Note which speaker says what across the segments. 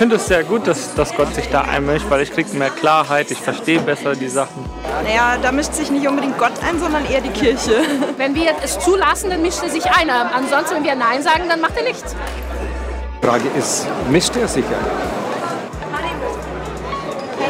Speaker 1: Finde es sehr gut, dass, dass Gott sich da einmischt, weil ich kriege mehr Klarheit, ich verstehe besser die Sachen.
Speaker 2: Naja, da mischt sich nicht unbedingt Gott ein, sondern eher die Kirche.
Speaker 3: Wenn wir es zulassen, dann mischt er sich ein. Ansonsten, wenn wir Nein sagen, dann macht er nichts.
Speaker 4: Die Frage ist, mischt er sich ein?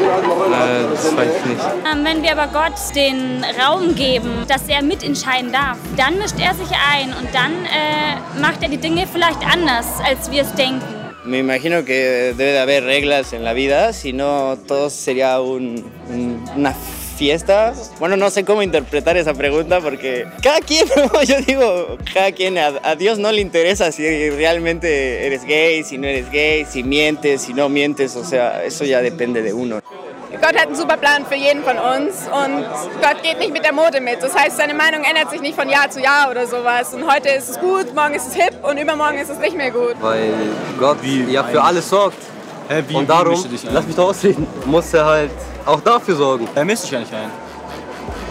Speaker 1: Äh, das weiß ich nicht.
Speaker 5: Ähm, Wenn wir aber Gott den Raum geben, dass er mitentscheiden darf, dann mischt er sich ein und dann äh, macht er die Dinge vielleicht anders, als wir es denken.
Speaker 6: Me imagino que debe de haber reglas en la vida, si no todo sería un- un- una fiesta. Bueno, no sé cómo interpretar esa pregunta porque cada quien, ¿no? yo digo, cada quien, a Dios no le interesa si realmente eres gay, si no eres gay, si mientes, si no mientes, o sea, eso ya depende de uno.
Speaker 7: Gott hat einen super Plan für jeden von uns und Gott geht nicht mit der Mode mit. Das heißt, seine Meinung ändert sich nicht von Jahr zu Jahr oder sowas. Und heute ist es gut, morgen ist es hip und übermorgen ist es nicht mehr gut.
Speaker 8: weil Gott ja für alles sorgt. und darum, lass mich doch ausreden, muss er halt auch dafür sorgen.
Speaker 9: Er mischt sich ja nicht ein.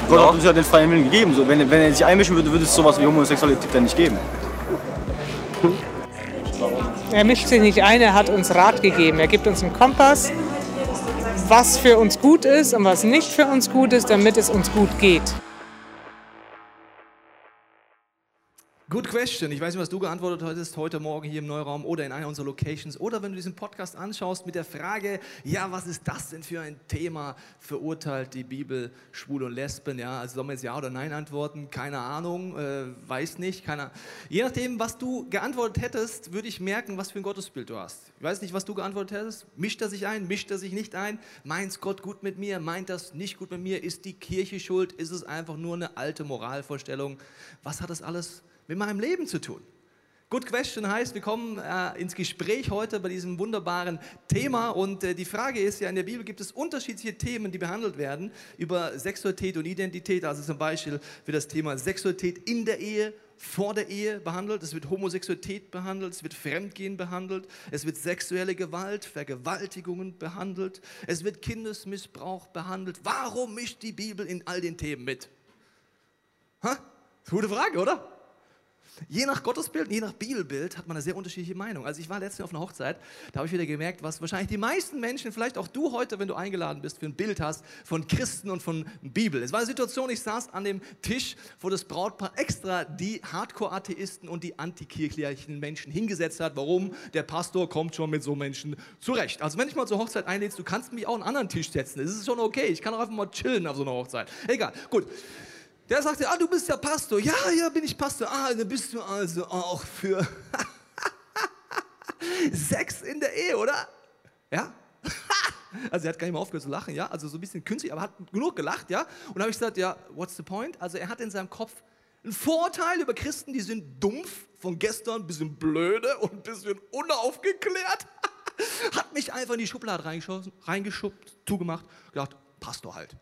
Speaker 9: Gott hat uns ja den freien Willen gegeben. So, wenn, wenn er sich einmischen würde, würde es sowas wie Homosexualität dann nicht geben.
Speaker 10: Er mischt sich nicht ein, er hat uns Rat gegeben. Er gibt uns einen Kompass, was für uns gut ist und was nicht für uns gut ist, damit es uns gut geht.
Speaker 11: Good question. Ich weiß nicht, was du geantwortet hattest heute Morgen hier im Neuraum oder in einer unserer Locations oder wenn du diesen Podcast anschaust mit der Frage, ja, was ist das denn für ein Thema? Verurteilt die Bibel Schwule und Lesben? Ja, also sollen wir jetzt Ja oder Nein antworten? Keine Ahnung, äh, weiß nicht. Keine Je nachdem, was du geantwortet hättest, würde ich merken, was für ein Gottesbild du hast. Ich weiß nicht, was du geantwortet hättest. Mischt er sich ein? Mischt er sich nicht ein? Meint Gott gut mit mir? Meint das nicht gut mit mir? Ist die Kirche schuld? Ist es einfach nur eine alte Moralvorstellung? Was hat das alles mit meinem Leben zu tun? Good Question heißt, wir kommen äh, ins Gespräch heute bei diesem wunderbaren Thema und äh, die Frage ist ja, in der Bibel gibt es unterschiedliche Themen, die behandelt werden über Sexualität und Identität. Also zum Beispiel wird das Thema Sexualität in der Ehe, vor der Ehe behandelt, es wird Homosexualität behandelt, es wird Fremdgehen behandelt, es wird sexuelle Gewalt, Vergewaltigungen behandelt, es wird Kindesmissbrauch behandelt. Warum mischt die Bibel in all den Themen mit? Ha? Gute Frage, oder? Je nach Gottesbild, je nach Bibelbild hat man eine sehr unterschiedliche Meinung. Also ich war letztens auf einer Hochzeit, da habe ich wieder gemerkt, was wahrscheinlich die meisten Menschen, vielleicht auch du heute, wenn du eingeladen bist, für ein Bild hast von Christen und von Bibel. Es war eine Situation, ich saß an dem Tisch, wo das Brautpaar extra die Hardcore-Atheisten und die antikirchlichen Menschen hingesetzt hat. Warum? Der Pastor kommt schon mit so Menschen zurecht. Also wenn ich mal zur Hochzeit einlädst, du kannst mich auch an einen anderen Tisch setzen. Das ist schon okay. Ich kann auch einfach mal chillen auf so einer Hochzeit. Egal, gut. Der sagte, ah, du bist ja Pastor. Ja, ja, bin ich Pastor. Ah, dann bist du also auch für Sex in der Ehe, oder? Ja? Also er hat gar nicht mehr aufgehört zu lachen, ja? Also so ein bisschen künstlich, aber hat genug gelacht, ja? Und habe ich gesagt, ja, what's the point? Also er hat in seinem Kopf ein Vorurteil über Christen, die sind dumpf, von gestern ein bisschen blöde und ein bisschen unaufgeklärt. hat mich einfach in die Schublade reingeschossen, reingeschubbt, zugemacht, gedacht, Pastor halt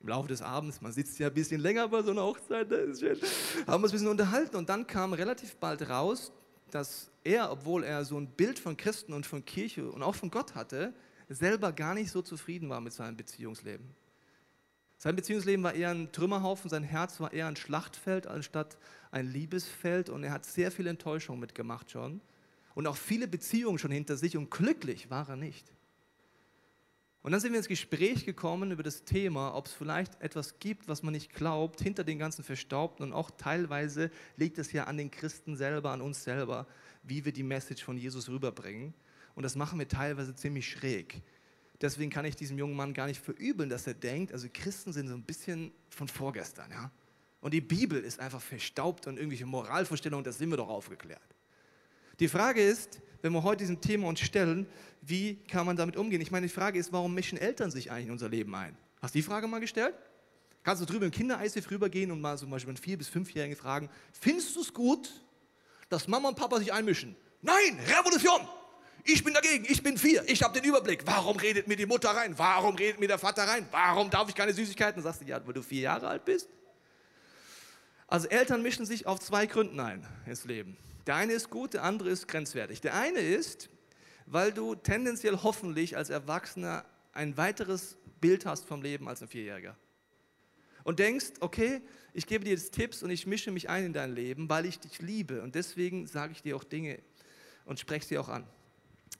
Speaker 11: im Laufe des Abends, man sitzt ja ein bisschen länger bei so einer Hochzeit, das ist schön, haben wir uns ein bisschen unterhalten und dann kam relativ bald raus, dass er, obwohl er so ein Bild von Christen und von Kirche und auch von Gott hatte, selber gar nicht so zufrieden war mit seinem Beziehungsleben. Sein Beziehungsleben war eher ein Trümmerhaufen, sein Herz war eher ein Schlachtfeld anstatt ein Liebesfeld und er hat sehr viel Enttäuschung mitgemacht schon und auch viele Beziehungen schon hinter sich und glücklich war er nicht. Und dann sind wir ins Gespräch gekommen über das Thema, ob es vielleicht etwas gibt, was man nicht glaubt, hinter den ganzen Verstaubten. Und auch teilweise liegt es ja an den Christen selber, an uns selber, wie wir die Message von Jesus rüberbringen. Und das machen wir teilweise ziemlich schräg. Deswegen kann ich diesem jungen Mann gar nicht verübeln, dass er denkt, also Christen sind so ein bisschen von vorgestern. Ja? Und die Bibel ist einfach verstaubt und irgendwelche Moralvorstellungen, das sind wir doch aufgeklärt. Die Frage ist, wenn wir heute diesem Thema uns stellen, wie kann man damit umgehen? Ich meine, die Frage ist, warum mischen Eltern sich eigentlich in unser Leben ein? Hast du die Frage mal gestellt? Kannst du drüber im Kindereisif rübergehen und mal zum Beispiel einen Vier- bis Fünfjährigen fragen, findest du es gut, dass Mama und Papa sich einmischen? Nein, Revolution! Ich bin dagegen, ich bin vier, ich habe den Überblick. Warum redet mir die Mutter rein? Warum redet mir der Vater rein? Warum darf ich keine Süßigkeiten? Sagst du, ja, weil du vier Jahre alt bist? Also Eltern mischen sich auf zwei Gründen ein ins Leben. Der eine ist gut, der andere ist grenzwertig. Der eine ist, weil du tendenziell hoffentlich als Erwachsener ein weiteres Bild hast vom Leben als ein Vierjähriger. Und denkst, okay, ich gebe dir jetzt Tipps und ich mische mich ein in dein Leben, weil ich dich liebe. Und deswegen sage ich dir auch Dinge und spreche sie auch an.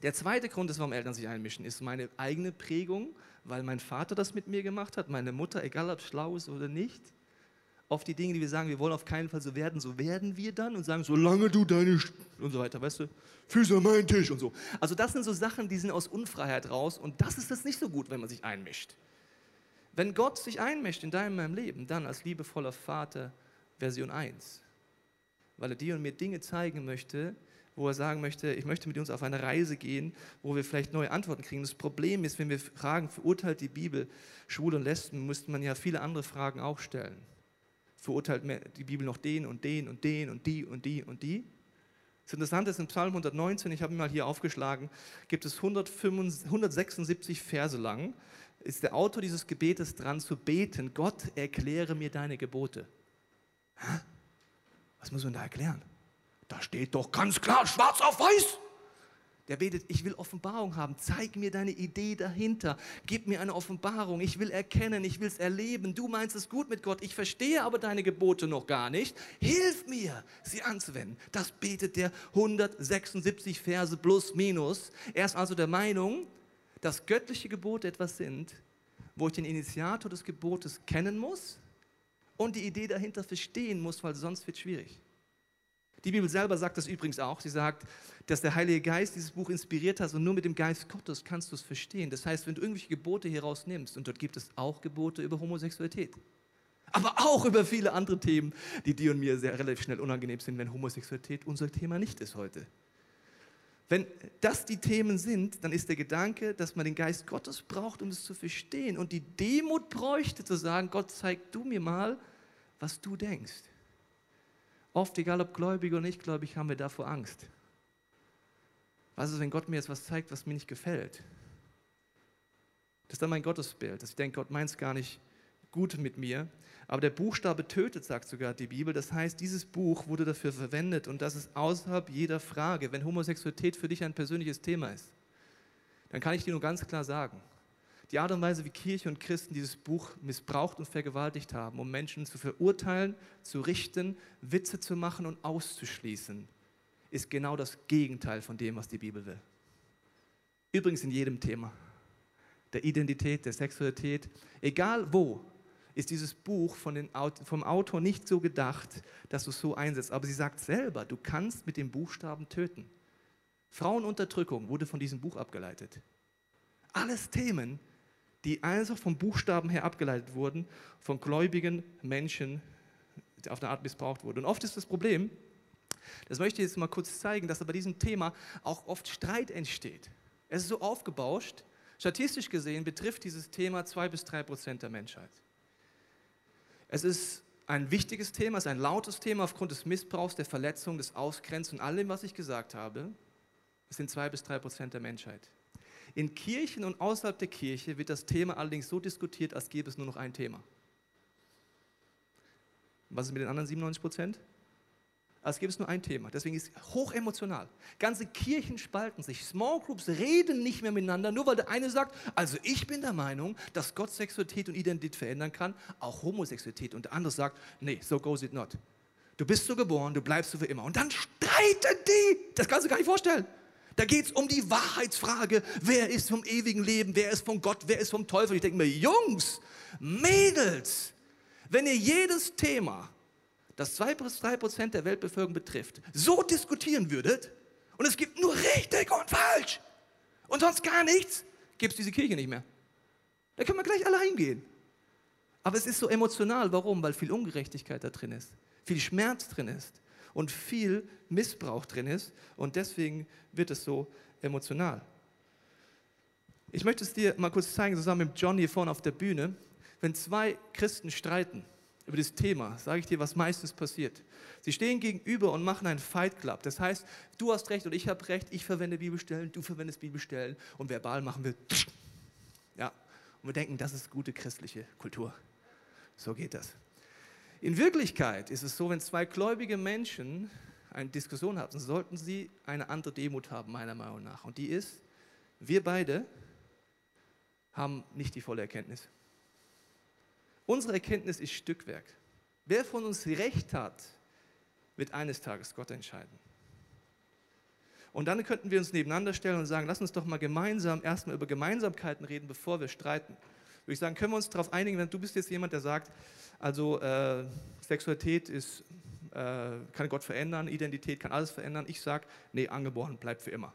Speaker 11: Der zweite Grund ist, warum Eltern sich einmischen, ist meine eigene Prägung, weil mein Vater das mit mir gemacht hat, meine Mutter, egal ob schlau ist oder nicht. Auf die Dinge, die wir sagen, wir wollen auf keinen Fall so werden, so werden wir dann und sagen, solange du deine St und so weiter, weißt du, Füße an meinen Tisch und so. Also das sind so Sachen, die sind aus Unfreiheit raus und das ist das nicht so gut, wenn man sich einmischt. Wenn Gott sich einmischt in deinem meinem Leben, dann als liebevoller Vater Version 1, weil er dir und mir Dinge zeigen möchte, wo er sagen möchte, ich möchte mit uns auf eine Reise gehen, wo wir vielleicht neue Antworten kriegen. Das Problem ist, wenn wir fragen, verurteilt die Bibel Schwule und Lesben, müsste man ja viele andere Fragen auch stellen. Verurteilt die Bibel noch den und den und den und die und die und die? Das Interessante ist, in Psalm 119, ich habe ihn mal hier aufgeschlagen, gibt es 176 Verse lang, ist der Autor dieses Gebetes dran zu beten, Gott, erkläre mir deine Gebote. Hä? Was muss man da erklären? Da steht doch ganz klar, schwarz auf weiß. Der betet, ich will Offenbarung haben. Zeig mir deine Idee dahinter. Gib mir eine Offenbarung. Ich will erkennen, ich will es erleben. Du meinst es gut mit Gott. Ich verstehe aber deine Gebote noch gar nicht. Hilf mir, sie anzuwenden. Das betet der 176 Verse plus minus. Er ist also der Meinung, dass göttliche Gebote etwas sind, wo ich den Initiator des Gebotes kennen muss und die Idee dahinter verstehen muss, weil sonst wird es schwierig. Die Bibel selber sagt das übrigens auch. Sie sagt, dass der Heilige Geist dieses Buch inspiriert hat und nur mit dem Geist Gottes kannst du es verstehen. Das heißt, wenn du irgendwelche Gebote hier rausnimmst, und dort gibt es auch Gebote über Homosexualität, aber auch über viele andere Themen, die dir und mir sehr relativ schnell unangenehm sind, wenn Homosexualität unser Thema nicht ist heute. Wenn das die Themen sind, dann ist der Gedanke, dass man den Geist Gottes braucht, um es zu verstehen und die Demut bräuchte, zu sagen, Gott, zeig du mir mal, was du denkst. Oft, egal ob gläubig oder nicht gläubig, haben wir davor Angst. Was ist, wenn Gott mir jetzt was zeigt, was mir nicht gefällt? Das ist dann mein Gottesbild, dass ich denke, Gott meint es gar nicht gut mit mir. Aber der Buchstabe tötet, sagt sogar die Bibel. Das heißt, dieses Buch wurde dafür verwendet und das ist außerhalb jeder Frage. Wenn Homosexualität für dich ein persönliches Thema ist, dann kann ich dir nur ganz klar sagen, die Art und Weise, wie Kirche und Christen dieses Buch missbraucht und vergewaltigt haben, um Menschen zu verurteilen, zu richten, Witze zu machen und auszuschließen, ist genau das Gegenteil von dem, was die Bibel will. Übrigens in jedem Thema. Der Identität, der Sexualität, egal wo, ist dieses Buch den, vom Autor nicht so gedacht, dass du es so einsetzt. Aber sie sagt selber, du kannst mit dem Buchstaben töten. Frauenunterdrückung wurde von diesem Buch abgeleitet. Alles Themen, die einfach vom Buchstaben her abgeleitet wurden, von gläubigen Menschen die auf eine Art missbraucht wurden. Und oft ist das Problem, das möchte ich jetzt mal kurz zeigen, dass bei diesem Thema auch oft Streit entsteht. Es ist so aufgebauscht. Statistisch gesehen betrifft dieses Thema zwei bis drei Prozent der Menschheit. Es ist ein wichtiges Thema, es ist ein lautes Thema aufgrund des Missbrauchs, der Verletzung, des Ausgrenzens und allem, was ich gesagt habe. Es sind zwei bis drei Prozent der Menschheit. In Kirchen und außerhalb der Kirche wird das Thema allerdings so diskutiert, als gäbe es nur noch ein Thema. Was ist mit den anderen 97 Prozent? Als gäbe es nur ein Thema. Deswegen ist es hoch emotional. Ganze Kirchen spalten sich. Small Groups reden nicht mehr miteinander, nur weil der eine sagt, also ich bin der Meinung, dass Gott Sexualität und Identität verändern kann, auch Homosexualität. Und der andere sagt, nee, so goes it not. Du bist so geboren, du bleibst so für immer. Und dann streiten die. Das kannst du gar nicht vorstellen. Da geht es um die Wahrheitsfrage, wer ist vom ewigen Leben, wer ist von Gott, wer ist vom Teufel. Ich denke mir, Jungs, Mädels, wenn ihr jedes Thema, das zwei bis drei Prozent der Weltbevölkerung betrifft, so diskutieren würdet, und es gibt nur richtig und falsch und sonst gar nichts, gibt es diese Kirche nicht mehr. Da können wir gleich alle heimgehen. Aber es ist so emotional. Warum? Weil viel Ungerechtigkeit da drin ist, viel Schmerz drin ist und viel Missbrauch drin ist und deswegen wird es so emotional. Ich möchte es dir mal kurz zeigen, zusammen mit John hier vorne auf der Bühne. Wenn zwei Christen streiten über das Thema, sage ich dir, was meistens passiert. Sie stehen gegenüber und machen einen Fight Club. Das heißt, du hast recht und ich habe recht, ich verwende Bibelstellen, du verwendest Bibelstellen und verbal machen wir. Ja, und wir denken, das ist gute christliche Kultur. So geht das. In Wirklichkeit ist es so, wenn zwei gläubige Menschen eine Diskussion haben, sollten sie eine andere Demut haben, meiner Meinung nach. Und die ist, wir beide haben nicht die volle Erkenntnis. Unsere Erkenntnis ist Stückwerk. Wer von uns Recht hat, wird eines Tages Gott entscheiden. Und dann könnten wir uns nebeneinander stellen und sagen, lass uns doch mal gemeinsam erstmal über Gemeinsamkeiten reden, bevor wir streiten. Würde ich sagen, können wir uns darauf einigen, wenn du bist jetzt jemand, der sagt, also äh, Sexualität ist, äh, kann Gott verändern, Identität kann alles verändern. Ich sage, nee, angeboren bleibt für immer.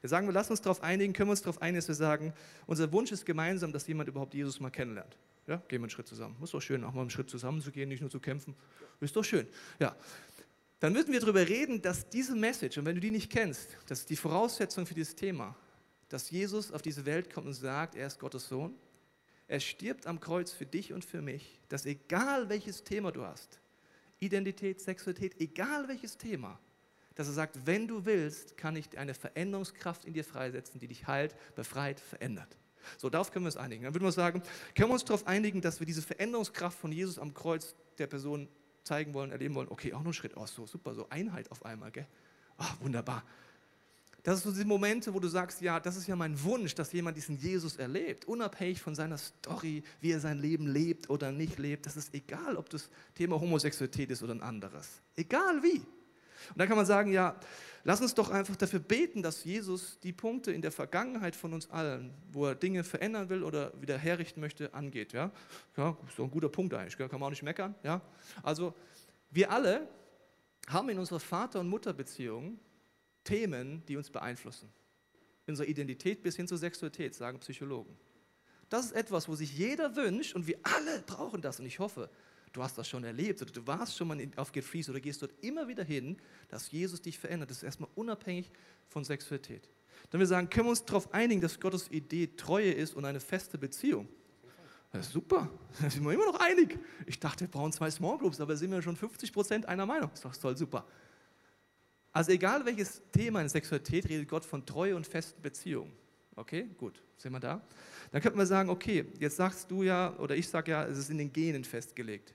Speaker 11: Wir sagen, wir lassen uns darauf einigen, können wir uns darauf einigen, dass wir sagen, unser Wunsch ist gemeinsam, dass jemand überhaupt Jesus mal kennenlernt. Ja, gehen wir einen Schritt zusammen. Ist doch schön, auch mal einen Schritt zusammen zu gehen, nicht nur zu kämpfen. Ist doch schön. Ja. Dann müssen wir darüber reden, dass diese Message, und wenn du die nicht kennst, das ist die Voraussetzung für dieses Thema, dass Jesus auf diese Welt kommt und sagt, er ist Gottes Sohn. Er stirbt am Kreuz für dich und für mich, dass egal welches Thema du hast, Identität, Sexualität, egal welches Thema, dass er sagt, wenn du willst, kann ich eine Veränderungskraft in dir freisetzen, die dich heilt, befreit, verändert. So, darauf können wir uns einigen. Dann würden wir sagen, können wir uns darauf einigen, dass wir diese Veränderungskraft von Jesus am Kreuz der Person zeigen wollen, erleben wollen. Okay, auch noch ein Schritt. Oh, so super, so Einheit auf einmal, gell? Oh, wunderbar. Das sind so diese Momente, wo du sagst, ja, das ist ja mein Wunsch, dass jemand diesen Jesus erlebt, unabhängig von seiner Story, wie er sein Leben lebt oder nicht lebt. Das ist egal, ob das Thema Homosexualität ist oder ein anderes. Egal wie. Und dann kann man sagen, ja, lass uns doch einfach dafür beten, dass Jesus die Punkte in der Vergangenheit von uns allen, wo er Dinge verändern will oder wieder herrichten möchte, angeht. Ja, ja ist ein guter Punkt eigentlich, kann man auch nicht meckern. Ja? Also wir alle haben in unserer Vater- und Mutterbeziehung Themen, die uns beeinflussen. In unserer Identität bis hin zur Sexualität, sagen Psychologen. Das ist etwas, wo sich jeder wünscht und wir alle brauchen das. Und ich hoffe, du hast das schon erlebt oder du warst schon mal auf Get Free oder gehst dort immer wieder hin, dass Jesus dich verändert. Das ist erstmal unabhängig von Sexualität. Dann wir sagen, können wir uns darauf einigen, dass Gottes Idee Treue ist und eine feste Beziehung. Ja, super, da sind wir immer noch einig. Ich dachte, wir brauchen zwei Small Groups, aber sind wir schon 50 Prozent einer Meinung. Das ist doch toll, super. Also egal welches Thema in Sexualität, redet Gott von Treue und festen Beziehungen. Okay, gut, sind wir da? Dann könnten wir sagen, okay, jetzt sagst du ja, oder ich sage ja, es ist in den Genen festgelegt.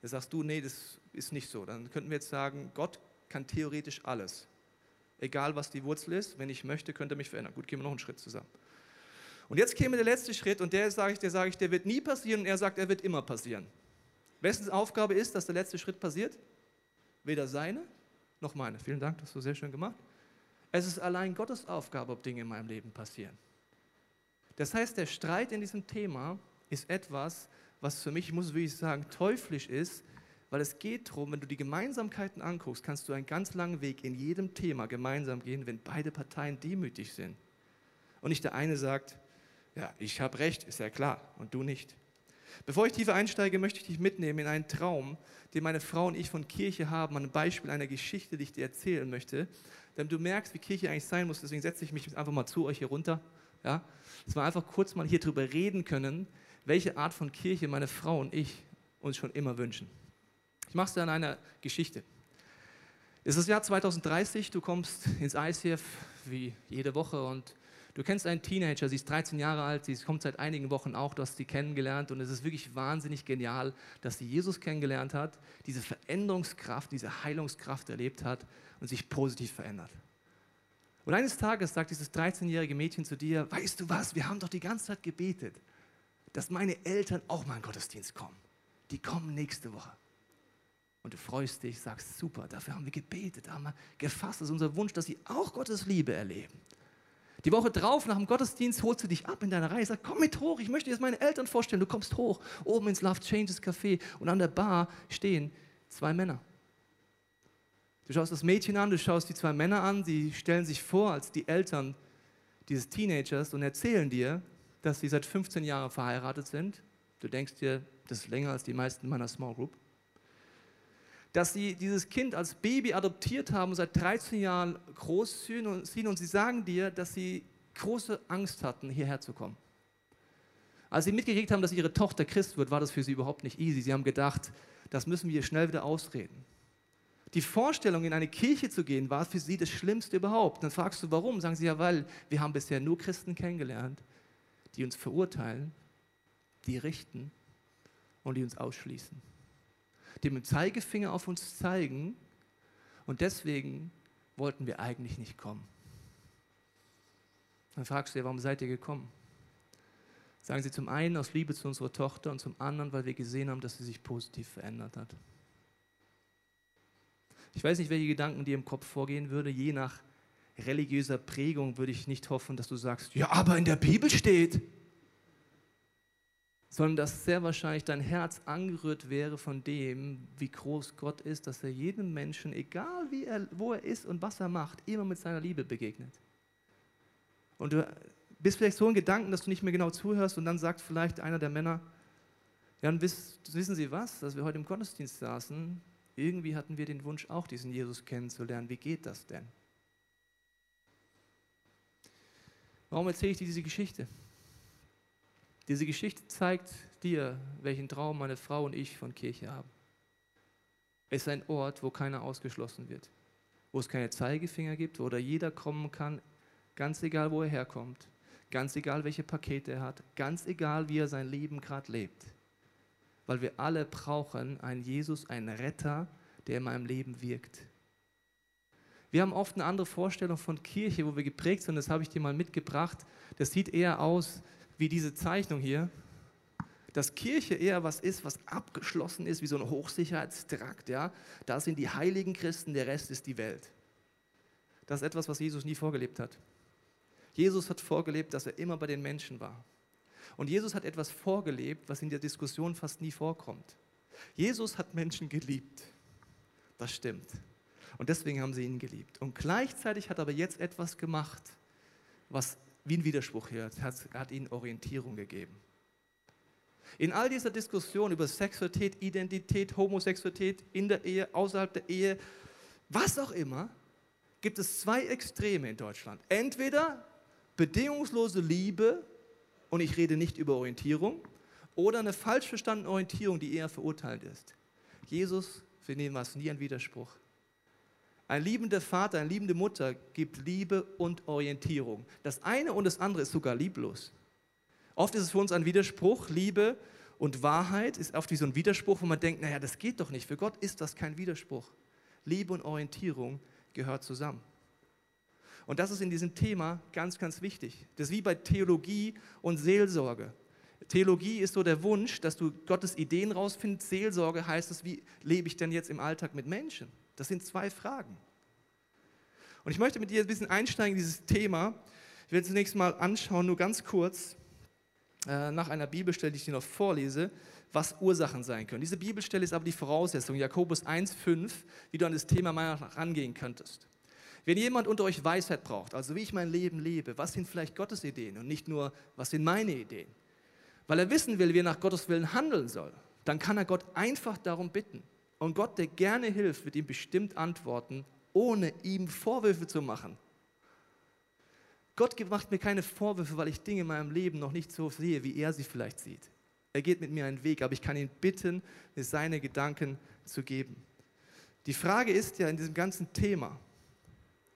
Speaker 11: Jetzt sagst du, nee, das ist nicht so. Dann könnten wir jetzt sagen, Gott kann theoretisch alles. Egal was die Wurzel ist, wenn ich möchte, könnte er mich verändern. Gut, gehen wir noch einen Schritt zusammen. Und jetzt käme der letzte Schritt und der sage ich, der sage ich, der wird nie passieren und er sagt, er wird immer passieren. Wessen Aufgabe ist, dass der letzte Schritt passiert? Weder seine noch meine. Vielen Dank, das hast du sehr schön gemacht. Es ist allein Gottes Aufgabe, ob Dinge in meinem Leben passieren. Das heißt, der Streit in diesem Thema ist etwas, was für mich, ich muss wirklich sagen, teuflisch ist, weil es geht darum, wenn du die Gemeinsamkeiten anguckst, kannst du einen ganz langen Weg in jedem Thema gemeinsam gehen, wenn beide Parteien demütig sind. Und nicht der eine sagt, ja, ich habe recht, ist ja klar, und du nicht. Bevor ich tiefer einsteige, möchte ich dich mitnehmen in einen Traum, den meine Frau und ich von Kirche haben, einem Beispiel einer Geschichte, die ich dir erzählen möchte, damit du merkst, wie Kirche eigentlich sein muss. Deswegen setze ich mich einfach mal zu euch hier runter, ja, dass wir einfach kurz mal hier drüber reden können, welche Art von Kirche meine Frau und ich uns schon immer wünschen. Ich mache es dir an einer Geschichte. Es ist das Jahr 2030, du kommst ins ICF wie jede Woche und Du kennst einen Teenager, sie ist 13 Jahre alt, sie kommt seit einigen Wochen auch, du hast sie kennengelernt und es ist wirklich wahnsinnig genial, dass sie Jesus kennengelernt hat, diese Veränderungskraft, diese Heilungskraft erlebt hat und sich positiv verändert. Und eines Tages sagt dieses 13-jährige Mädchen zu dir, weißt du was, wir haben doch die ganze Zeit gebetet, dass meine Eltern auch mal in Gottesdienst kommen. Die kommen nächste Woche. Und du freust dich, sagst, super, dafür haben wir gebetet, haben wir gefasst, das ist unser Wunsch, dass sie auch Gottes Liebe erleben. Die Woche drauf, nach dem Gottesdienst, holst du dich ab in deiner Reihe, sagst, komm mit hoch, ich möchte dir jetzt meine Eltern vorstellen. Du kommst hoch, oben ins Love Changes Café und an der Bar stehen zwei Männer. Du schaust das Mädchen an, du schaust die zwei Männer an, die stellen sich vor als die Eltern dieses Teenagers und erzählen dir, dass sie seit 15 Jahren verheiratet sind. Du denkst dir, das ist länger als die meisten meiner Small Group dass sie dieses Kind als Baby adoptiert haben, seit 13 Jahren großziehen und sie sagen dir, dass sie große Angst hatten, hierher zu kommen. Als sie mitgekriegt haben, dass ihre Tochter Christ wird, war das für sie überhaupt nicht easy. Sie haben gedacht, das müssen wir schnell wieder ausreden. Die Vorstellung, in eine Kirche zu gehen, war für sie das Schlimmste überhaupt. Dann fragst du, warum? Sagen sie ja, weil wir haben bisher nur Christen kennengelernt, die uns verurteilen, die richten und die uns ausschließen. Mit dem Zeigefinger auf uns zeigen. Und deswegen wollten wir eigentlich nicht kommen. Dann fragst du dir, warum seid ihr gekommen? Sagen sie zum einen aus Liebe zu unserer Tochter und zum anderen, weil wir gesehen haben, dass sie sich positiv verändert hat. Ich weiß nicht, welche Gedanken dir im Kopf vorgehen würde. Je nach religiöser Prägung würde ich nicht hoffen, dass du sagst, ja, aber in der Bibel steht. Sondern dass sehr wahrscheinlich dein Herz angerührt wäre von dem, wie groß Gott ist, dass er jedem Menschen, egal er, wo er ist und was er macht, immer mit seiner Liebe begegnet. Und du bist vielleicht so in Gedanken, dass du nicht mehr genau zuhörst und dann sagt vielleicht einer der Männer, ja, und wissen Sie was, dass wir heute im Gottesdienst saßen, irgendwie hatten wir den Wunsch auch, diesen Jesus kennenzulernen. Wie geht das denn? Warum erzähle ich dir diese Geschichte? Diese Geschichte zeigt dir, welchen Traum meine Frau und ich von Kirche haben. Es ist ein Ort, wo keiner ausgeschlossen wird, wo es keine Zeigefinger gibt, wo jeder kommen kann, ganz egal, wo er herkommt, ganz egal, welche Pakete er hat, ganz egal, wie er sein Leben gerade lebt. Weil wir alle brauchen einen Jesus, einen Retter, der in meinem Leben wirkt. Wir haben oft eine andere Vorstellung von Kirche, wo wir geprägt sind. Das habe ich dir mal mitgebracht. Das sieht eher aus wie diese Zeichnung hier. Dass Kirche eher was ist, was abgeschlossen ist, wie so ein Hochsicherheitstrakt. Ja? Da sind die heiligen Christen, der Rest ist die Welt. Das ist etwas, was Jesus nie vorgelebt hat. Jesus hat vorgelebt, dass er immer bei den Menschen war. Und Jesus hat etwas vorgelebt, was in der Diskussion fast nie vorkommt. Jesus hat Menschen geliebt. Das stimmt. Und deswegen haben sie ihn geliebt. Und gleichzeitig hat er aber jetzt etwas gemacht, was wie ein Widerspruch hier. Er hat ihnen Orientierung gegeben. In all dieser Diskussion über Sexualität, Identität, Homosexualität in der Ehe, außerhalb der Ehe, was auch immer, gibt es zwei Extreme in Deutschland. Entweder bedingungslose Liebe, und ich rede nicht über Orientierung, oder eine falsch verstandene Orientierung, die eher verurteilend ist. Jesus, ihn war es nie ein Widerspruch. Ein liebender Vater, eine liebende Mutter gibt Liebe und Orientierung. Das eine und das andere ist sogar lieblos. Oft ist es für uns ein Widerspruch, Liebe und Wahrheit ist oft wie so ein Widerspruch, wo man denkt, naja, das geht doch nicht. Für Gott ist das kein Widerspruch. Liebe und Orientierung gehört zusammen. Und das ist in diesem Thema ganz, ganz wichtig. Das ist wie bei Theologie und Seelsorge. Theologie ist so der Wunsch, dass du Gottes Ideen rausfindest. Seelsorge heißt es, wie lebe ich denn jetzt im Alltag mit Menschen? Das sind zwei Fragen. Und ich möchte mit dir ein bisschen einsteigen in dieses Thema. Ich werde zunächst mal anschauen, nur ganz kurz, äh, nach einer Bibelstelle, die ich dir noch vorlese, was Ursachen sein können. Diese Bibelstelle ist aber die Voraussetzung, Jakobus 1,5, wie du an das Thema meiner rangehen könntest. Wenn jemand unter euch Weisheit braucht, also wie ich mein Leben lebe, was sind vielleicht Gottes Ideen und nicht nur, was sind meine Ideen, weil er wissen will, wie er nach Gottes Willen handeln soll, dann kann er Gott einfach darum bitten. Und Gott, der gerne hilft, wird ihm bestimmt antworten, ohne ihm Vorwürfe zu machen. Gott macht mir keine Vorwürfe, weil ich Dinge in meinem Leben noch nicht so sehe, wie er sie vielleicht sieht. Er geht mit mir einen Weg, aber ich kann ihn bitten, mir seine Gedanken zu geben. Die Frage ist ja in diesem ganzen Thema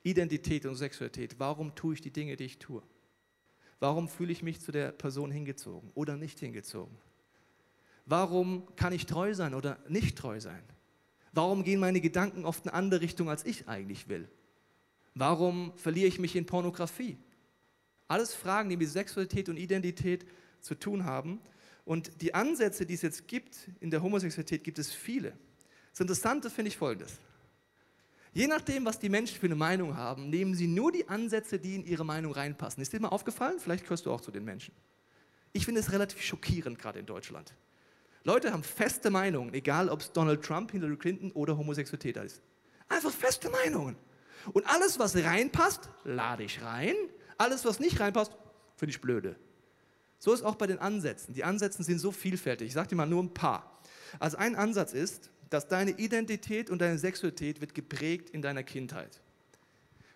Speaker 11: Identität und Sexualität, warum tue ich die Dinge, die ich tue? Warum fühle ich mich zu der Person hingezogen oder nicht hingezogen? Warum kann ich treu sein oder nicht treu sein? Warum gehen meine Gedanken oft in eine andere Richtung, als ich eigentlich will? Warum verliere ich mich in Pornografie? Alles Fragen, die mit Sexualität und Identität zu tun haben. Und die Ansätze, die es jetzt gibt in der Homosexualität, gibt es viele. Das Interessante finde ich folgendes. Je nachdem, was die Menschen für eine Meinung haben, nehmen sie nur die Ansätze, die in ihre Meinung reinpassen. Ist dir mal aufgefallen? Vielleicht gehörst du auch zu den Menschen. Ich finde es relativ schockierend, gerade in Deutschland. Leute haben feste Meinungen, egal ob es Donald Trump, Hillary Clinton oder Homosexualität ist. Einfach feste Meinungen. Und alles, was reinpasst, lade ich rein. Alles, was nicht reinpasst, finde ich blöde. So ist auch bei den Ansätzen. Die Ansätze sind so vielfältig. Ich sage dir mal nur ein paar. Also ein Ansatz ist, dass deine Identität und deine Sexualität wird geprägt in deiner Kindheit.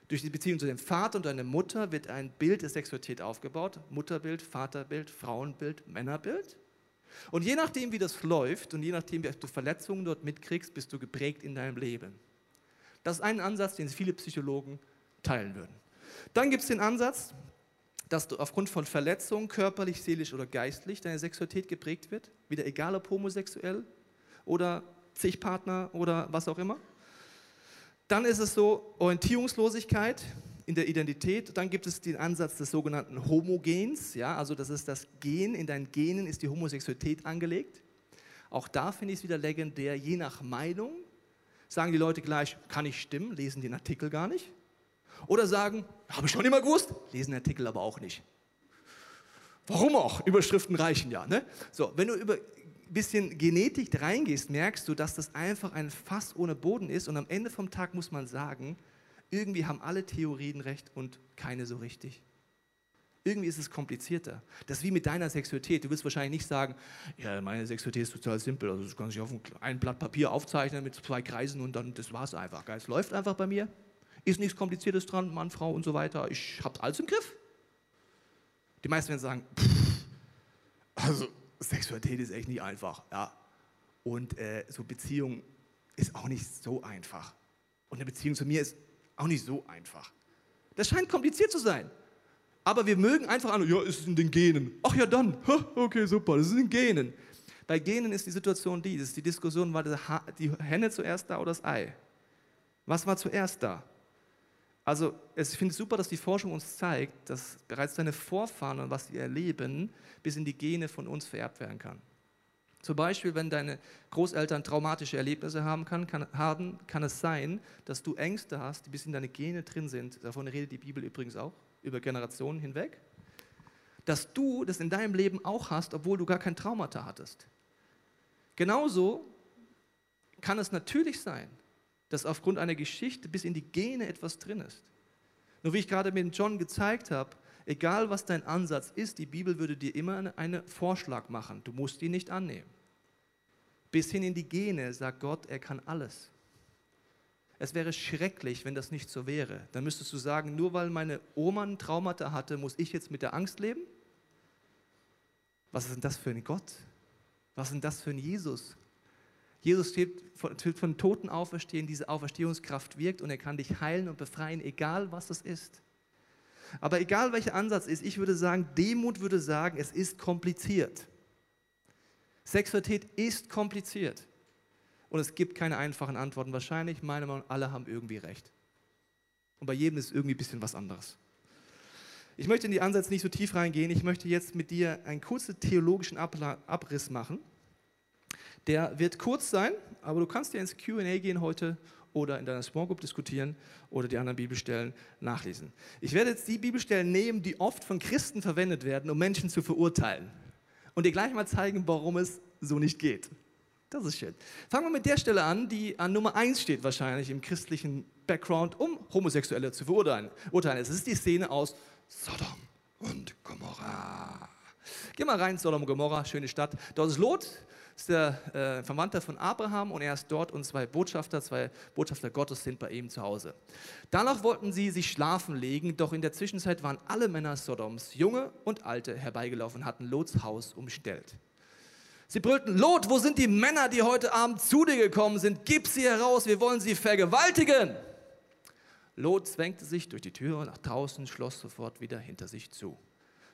Speaker 11: Durch die Beziehung zu dem Vater und deiner Mutter wird ein Bild der Sexualität aufgebaut. Mutterbild, Vaterbild, Frauenbild, Männerbild. Und je nachdem, wie das läuft und je nachdem, wie du Verletzungen dort mitkriegst, bist du geprägt in deinem Leben. Das ist ein Ansatz, den viele Psychologen teilen würden. Dann gibt es den Ansatz, dass du aufgrund von Verletzungen, körperlich, seelisch oder geistlich, deine Sexualität geprägt wird. Wieder egal ob homosexuell oder zig Partner oder was auch immer. Dann ist es so Orientierungslosigkeit in der Identität. Dann gibt es den Ansatz des sogenannten Homogens. Ja, also das ist das Gen, in deinen Genen ist die Homosexualität angelegt. Auch da finde ich es wieder legendär, je nach Meinung sagen die Leute gleich, kann ich stimmen, lesen den Artikel gar nicht. Oder sagen, habe ich schon immer gewusst, lesen den Artikel aber auch nicht. Warum auch? Überschriften reichen ja. Ne? So, wenn du über ein bisschen Genetik reingehst, merkst du, dass das einfach ein Fass ohne Boden ist. Und am Ende vom Tag muss man sagen, irgendwie haben alle Theorien recht und keine so richtig. Irgendwie ist es komplizierter. Das ist wie mit deiner Sexualität. Du wirst wahrscheinlich nicht sagen, ja, meine Sexualität ist total simpel. Also, du kannst dich auf ein Blatt Papier aufzeichnen mit zwei Kreisen und dann, das war's einfach. Es läuft einfach bei mir. Ist nichts Kompliziertes dran, Mann, Frau und so weiter. Ich habe alles im Griff. Die meisten werden sagen, pff, also Sexualität ist echt nicht einfach. Ja. Und äh, so Beziehung ist auch nicht so einfach. Und eine Beziehung zu mir ist auch nicht so einfach. Das scheint kompliziert zu sein. Aber wir mögen einfach an, ja, ist es in den Genen. Ach ja, dann. Okay, super, das ist in den Genen. Bei Genen ist die Situation die, das ist die Diskussion, war die Henne zuerst da oder das Ei? Was war zuerst da? Also ich finde es super, dass die Forschung uns zeigt, dass bereits deine Vorfahren und was sie erleben, bis in die Gene von uns vererbt werden kann. Zum Beispiel, wenn deine Großeltern traumatische Erlebnisse haben, kann, kann, haben, kann es sein, dass du Ängste hast, die bis in deine Gene drin sind. Davon redet die Bibel übrigens auch, über Generationen hinweg. Dass du das in deinem Leben auch hast, obwohl du gar kein Traumata hattest. Genauso kann es natürlich sein, dass aufgrund einer Geschichte bis in die Gene etwas drin ist. Nur wie ich gerade mit John gezeigt habe, egal was dein Ansatz ist, die Bibel würde dir immer einen Vorschlag machen. Du musst ihn nicht annehmen. Bis hin in die Gene sagt Gott, er kann alles. Es wäre schrecklich, wenn das nicht so wäre. Dann müsstest du sagen, nur weil meine Oma ein Traumata hatte, muss ich jetzt mit der Angst leben? Was ist denn das für ein Gott? Was ist denn das für ein Jesus? Jesus wird von Toten auferstehen, diese Auferstehungskraft wirkt und er kann dich heilen und befreien, egal was es ist. Aber egal welcher Ansatz ist, ich würde sagen, Demut würde sagen, es ist kompliziert. Sexualität ist kompliziert. Und es gibt keine einfachen Antworten. Wahrscheinlich, meine Meinung, alle haben irgendwie recht. Und bei jedem ist irgendwie ein bisschen was anderes. Ich möchte in die Ansätze nicht so tief reingehen. Ich möchte jetzt mit dir einen kurzen theologischen Abriss machen. Der wird kurz sein, aber du kannst dir ins QA gehen heute oder in deiner Small Group diskutieren oder die anderen Bibelstellen nachlesen. Ich werde jetzt die Bibelstellen nehmen, die oft von Christen verwendet werden, um Menschen zu verurteilen. Und dir gleich mal zeigen, warum es so nicht geht. Das ist schön. Fangen wir mit der Stelle an, die an Nummer 1 steht wahrscheinlich im christlichen Background, um Homosexuelle zu verurteilen. Es ist die Szene aus Sodom und Gomorra. Geh mal rein, Sodom und Gomorra, schöne Stadt. Dort ist Lot, ist der äh, Verwandter von Abraham und er ist dort und zwei Botschafter, zwei Botschafter Gottes sind bei ihm zu Hause. Danach wollten sie sich schlafen legen, doch in der Zwischenzeit waren alle Männer Sodoms, junge und alte, herbeigelaufen, hatten Lots Haus umstellt. Sie brüllten, Lot, wo sind die Männer, die heute Abend zu dir gekommen sind? Gib sie heraus, wir wollen sie vergewaltigen. Lot zwängte sich durch die Tür nach draußen, schloss sofort wieder hinter sich zu.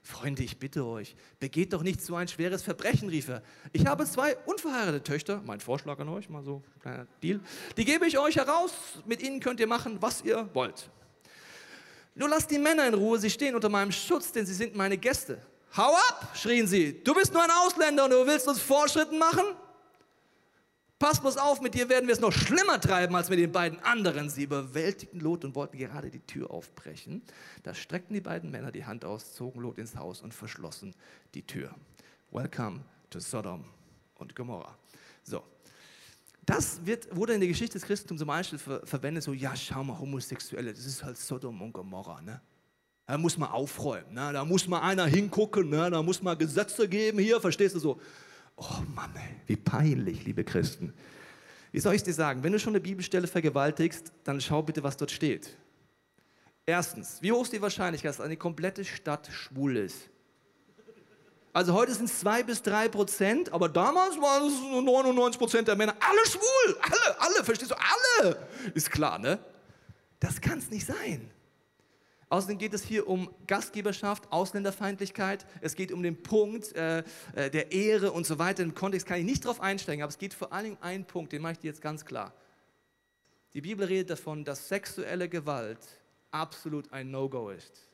Speaker 11: Freunde, ich bitte euch, begeht doch nicht so ein schweres Verbrechen, rief er. Ich habe zwei unverheiratete Töchter, mein Vorschlag an euch, mal so kleiner Deal. Die gebe ich euch heraus, mit ihnen könnt ihr machen, was ihr wollt. Nur lasst die Männer in Ruhe, sie stehen unter meinem Schutz, denn sie sind meine Gäste. Hau ab, schrien sie, du bist nur ein Ausländer und du willst uns Vorschritten machen? Pass bloß auf, mit dir werden wir es noch schlimmer treiben als mit den beiden anderen. Sie überwältigten Lot und wollten gerade die Tür aufbrechen. Da streckten die beiden Männer die Hand aus, zogen Lot ins Haus und verschlossen die Tür. Welcome to Sodom und Gomorrah. So. Das wird, wurde in der Geschichte des Christentums zum Beispiel ver verwendet, so, ja, schau mal, Homosexuelle, das ist halt Sodom und Gomorrah, ne? Da muss man aufräumen, ne? da muss mal einer hingucken, ne? da muss man Gesetze geben, hier, verstehst du so? Oh Mann, ey, wie peinlich, liebe Christen. Wie soll ich es dir sagen? Wenn du schon eine Bibelstelle vergewaltigst, dann schau bitte, was dort steht. Erstens, wie hoch ist die Wahrscheinlichkeit, dass eine komplette Stadt schwul ist? Also heute sind es zwei bis drei Prozent, aber damals waren es nur 99 Prozent der Männer. Alle schwul, alle, alle, verstehst du? Alle! Ist klar, ne? Das kann es nicht sein. Außerdem geht es hier um Gastgeberschaft, Ausländerfeindlichkeit. Es geht um den Punkt äh, äh, der Ehre und so weiter. Im Kontext kann ich nicht darauf einsteigen, aber es geht vor allem um einen Punkt, den mache ich dir jetzt ganz klar. Die Bibel redet davon, dass sexuelle Gewalt absolut ein No-Go ist.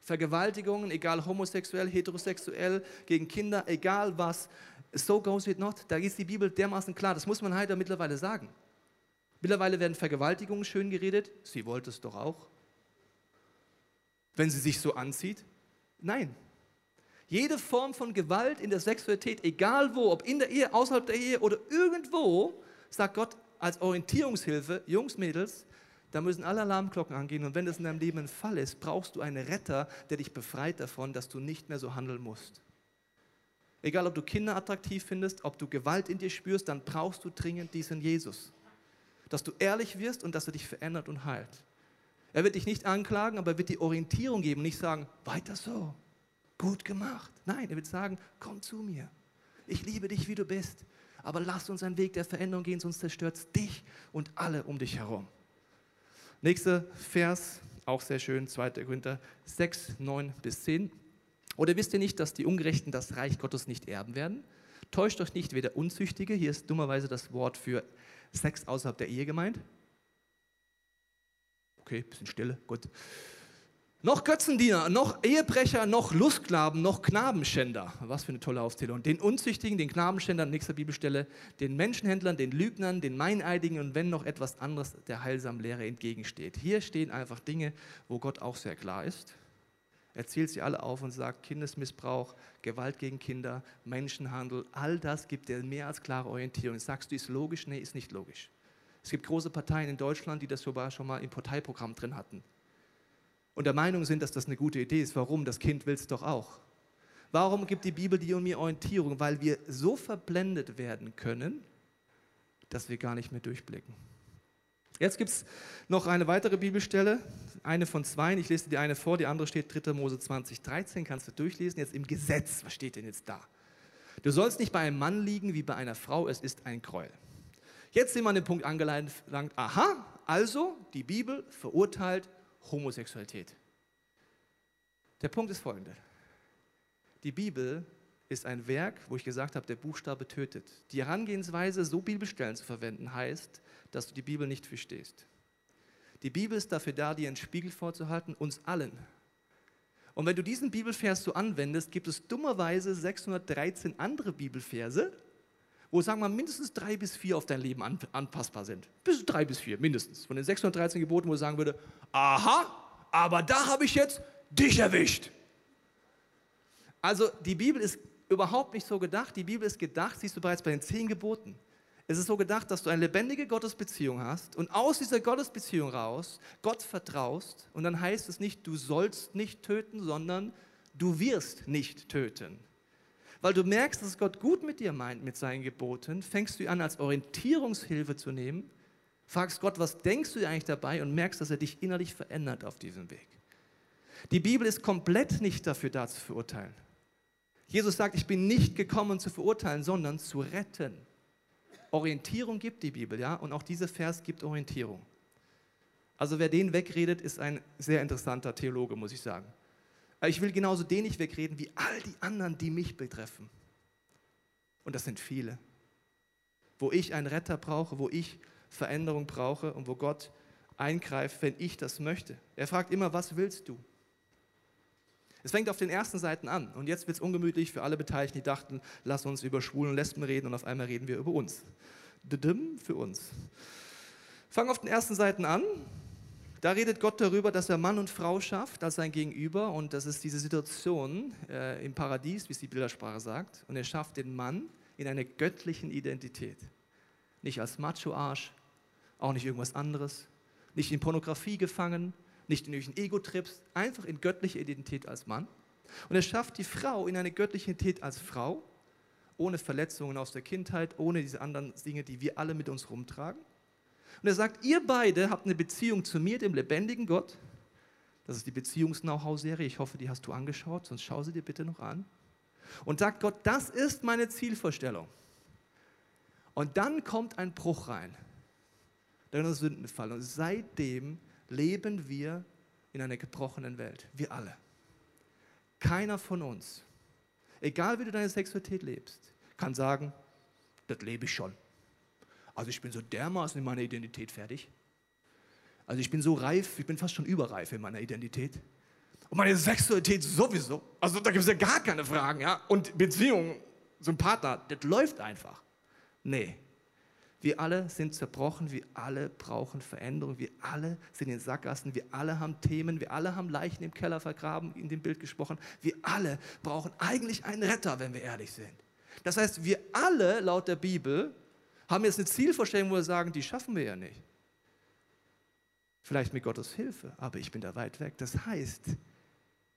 Speaker 11: Vergewaltigungen, egal homosexuell, heterosexuell, gegen Kinder, egal was, so goes it not. Da ist die Bibel dermaßen klar. Das muss man halt mittlerweile sagen. Mittlerweile werden Vergewaltigungen schön geredet. Sie wollte es doch auch. Wenn sie sich so anzieht? Nein. Jede Form von Gewalt in der Sexualität, egal wo, ob in der Ehe, außerhalb der Ehe oder irgendwo, sagt Gott als Orientierungshilfe, Jungs, Mädels, da müssen alle Alarmglocken angehen. Und wenn das in deinem Leben ein Fall ist, brauchst du einen Retter, der dich befreit davon, dass du nicht mehr so handeln musst. Egal, ob du Kinder attraktiv findest, ob du Gewalt in dir spürst, dann brauchst du dringend diesen Jesus. Dass du ehrlich wirst und dass er dich verändert und heilt. Er wird dich nicht anklagen, aber er wird die Orientierung geben, nicht sagen, weiter so, gut gemacht. Nein, er wird sagen, komm zu mir. Ich liebe dich, wie du bist. Aber lass uns einen Weg der Veränderung gehen, sonst zerstört es dich und alle um dich herum. Nächster Vers, auch sehr schön, 2. Korinther 6, 9 bis 10. Oder wisst ihr nicht, dass die Ungerechten das Reich Gottes nicht erben werden? Täuscht euch nicht, weder Unzüchtige, hier ist dummerweise das Wort für Sex außerhalb der Ehe gemeint. Okay, bisschen Stille, gut noch Götzendiener, noch Ehebrecher, noch Lustklaben, noch Knabenschänder. Was für eine tolle Aufzählung. Den Unzüchtigen, den Knabenschändern, nächster Bibelstelle, den Menschenhändlern, den Lügnern, den Meineidigen und wenn noch etwas anderes der heilsamen Lehre entgegensteht. Hier stehen einfach Dinge, wo Gott auch sehr klar ist. Er zählt sie alle auf und sagt, Kindesmissbrauch, Gewalt gegen Kinder, Menschenhandel, all das gibt er mehr als klare Orientierung. Sagst du, ist logisch? Nee, ist nicht logisch. Es gibt große Parteien in Deutschland, die das sogar schon mal im Parteiprogramm drin hatten und der Meinung sind, dass das eine gute Idee ist. Warum? Das Kind will es doch auch. Warum gibt die Bibel dir und mir Orientierung? Weil wir so verblendet werden können, dass wir gar nicht mehr durchblicken. Jetzt gibt es noch eine weitere Bibelstelle, eine von zwei. Ich lese dir eine vor, die andere steht 3. Mose 20, 13, kannst du durchlesen. Jetzt im Gesetz, was steht denn jetzt da? Du sollst nicht bei einem Mann liegen wie bei einer Frau, es ist ein Gräuel. Jetzt sind wir an dem Punkt angelangt, aha, also die Bibel verurteilt Homosexualität. Der Punkt ist folgender. Die Bibel ist ein Werk, wo ich gesagt habe, der Buchstabe tötet. Die Herangehensweise, so Bibelstellen zu verwenden, heißt, dass du die Bibel nicht verstehst. Die Bibel ist dafür da, dir einen Spiegel vorzuhalten, uns allen. Und wenn du diesen Bibelvers so anwendest, gibt es dummerweise 613 andere Bibelverse, wo, sagen wir mindestens drei bis vier auf dein Leben anpassbar sind. Bis drei bis vier, mindestens. Von den 613 Geboten, wo ich sagen würde, aha, aber da habe ich jetzt dich erwischt. Also die Bibel ist überhaupt nicht so gedacht. Die Bibel ist gedacht, siehst du bereits bei den zehn Geboten. Es ist so gedacht, dass du eine lebendige Gottesbeziehung hast und aus dieser Gottesbeziehung raus Gott vertraust und dann heißt es nicht, du sollst nicht töten, sondern du wirst nicht töten weil du merkst, dass Gott gut mit dir meint mit seinen Geboten, fängst du an als Orientierungshilfe zu nehmen, fragst Gott, was denkst du eigentlich dabei und merkst, dass er dich innerlich verändert auf diesem Weg. Die Bibel ist komplett nicht dafür da zu verurteilen. Jesus sagt, ich bin nicht gekommen zu verurteilen, sondern zu retten. Orientierung gibt die Bibel, ja, und auch dieser Vers gibt Orientierung. Also wer den wegredet, ist ein sehr interessanter Theologe, muss ich sagen. Ich will genauso den nicht wegreden wie all die anderen, die mich betreffen. Und das sind viele. Wo ich einen Retter brauche, wo ich Veränderung brauche und wo Gott eingreift, wenn ich das möchte. Er fragt immer, was willst du? Es fängt auf den ersten Seiten an und jetzt wird es ungemütlich für alle Beteiligten, die dachten, lass uns über Schwulen und Lesben reden und auf einmal reden wir über uns. Didim für uns. Fang auf den ersten Seiten an da redet Gott darüber, dass er Mann und Frau schafft als sein Gegenüber und das ist diese Situation äh, im Paradies, wie es die Bildersprache sagt. Und er schafft den Mann in einer göttlichen Identität. Nicht als Macho-Arsch, auch nicht irgendwas anderes, nicht in Pornografie gefangen, nicht in irgendwelchen Ego-Trips, einfach in göttlicher Identität als Mann. Und er schafft die Frau in eine göttliche Identität als Frau, ohne Verletzungen aus der Kindheit, ohne diese anderen Dinge, die wir alle mit uns rumtragen. Und er sagt, ihr beide habt eine Beziehung zu mir, dem lebendigen Gott. Das ist die Beziehungs-Know-how-Serie. Ich hoffe, die hast du angeschaut, sonst schau sie dir bitte noch an. Und sagt Gott, das ist meine Zielvorstellung. Und dann kommt ein Bruch rein. Der Sündenfall. Und seitdem leben wir in einer gebrochenen Welt. Wir alle. Keiner von uns, egal wie du deine Sexualität lebst, kann sagen, das lebe ich schon. Also ich bin so dermaßen in meiner Identität fertig. Also ich bin so reif, ich bin fast schon überreif in meiner Identität. Und meine Sexualität sowieso. Also da gibt es ja gar keine Fragen, ja. Und Beziehung, so ein Partner, das läuft einfach. Nee. Wir alle sind zerbrochen, wir alle brauchen Veränderung, wir alle sind in Sackgassen, wir alle haben Themen, wir alle haben Leichen im Keller vergraben, in dem Bild gesprochen. Wir alle brauchen eigentlich einen Retter, wenn wir ehrlich sind. Das heißt, wir alle laut der Bibel haben jetzt eine Zielvorstellung, wo wir sagen, die schaffen wir ja nicht. Vielleicht mit Gottes Hilfe, aber ich bin da weit weg. Das heißt,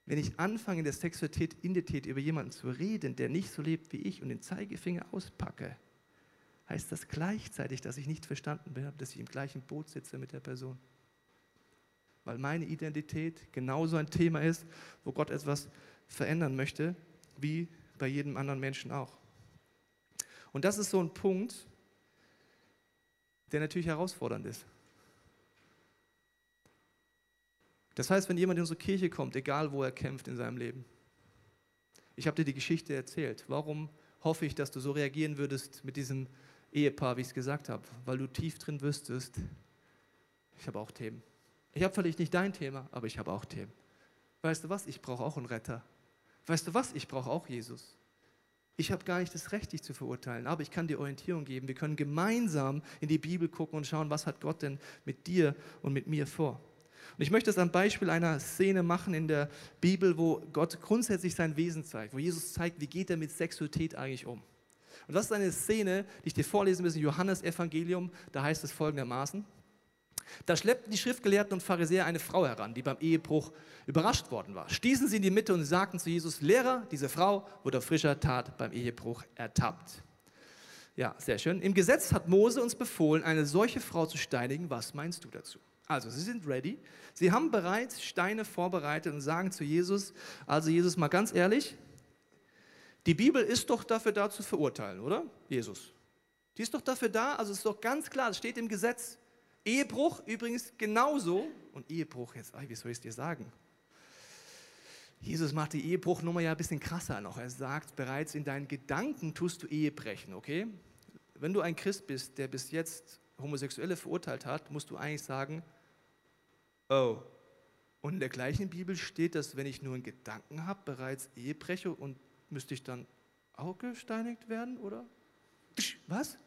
Speaker 11: wenn ich anfange, in der Sexualität, Identität über jemanden zu reden, der nicht so lebt wie ich und den Zeigefinger auspacke, heißt das gleichzeitig, dass ich nicht verstanden bin, dass ich im gleichen Boot sitze mit der Person. Weil meine Identität genauso ein Thema ist, wo Gott etwas verändern möchte, wie bei jedem anderen Menschen auch. Und das ist so ein Punkt, der natürlich herausfordernd ist. Das heißt, wenn jemand in unsere Kirche kommt, egal wo er kämpft in seinem Leben, ich habe dir die Geschichte erzählt, warum hoffe ich, dass du so reagieren würdest mit diesem Ehepaar, wie ich es gesagt habe, weil du tief drin wüsstest, ich habe auch Themen. Ich habe vielleicht nicht dein Thema, aber ich habe auch Themen. Weißt du was? Ich brauche auch einen Retter. Weißt du was? Ich brauche auch Jesus. Ich habe gar nicht das Recht, dich zu verurteilen, aber ich kann dir Orientierung geben. Wir können gemeinsam in die Bibel gucken und schauen, was hat Gott denn mit dir und mit mir vor. Und ich möchte es am Beispiel einer Szene machen in der Bibel, wo Gott grundsätzlich sein Wesen zeigt, wo Jesus zeigt, wie geht er mit Sexualität eigentlich um. Und das ist eine Szene, die ich dir vorlesen will, Johannes Evangelium, da heißt es folgendermaßen. Da schleppten die Schriftgelehrten und Pharisäer eine Frau heran, die beim Ehebruch überrascht worden war. Stießen sie in die Mitte und sagten zu Jesus, Lehrer, diese Frau wurde auf frischer Tat beim Ehebruch ertappt. Ja, sehr schön. Im Gesetz hat Mose uns befohlen, eine solche Frau zu steinigen. Was meinst du dazu? Also, sie sind ready. Sie haben bereits Steine vorbereitet und sagen zu Jesus, also Jesus, mal ganz ehrlich, die Bibel ist doch dafür da zu verurteilen, oder? Jesus. Die ist doch dafür da, also ist doch ganz klar, es steht im Gesetz. Ehebruch übrigens genauso. Und Ehebruch, jetzt, wie soll ich es dir sagen? Jesus macht die Ehebruchnummer ja ein bisschen krasser noch. Er sagt, bereits in deinen Gedanken tust du Ehebrechen, okay? Wenn du ein Christ bist, der bis jetzt Homosexuelle verurteilt hat, musst du eigentlich sagen, oh, und in der gleichen Bibel steht, dass wenn ich nur einen Gedanken habe, bereits Ehe breche und müsste ich dann auch gesteinigt werden, oder? Was?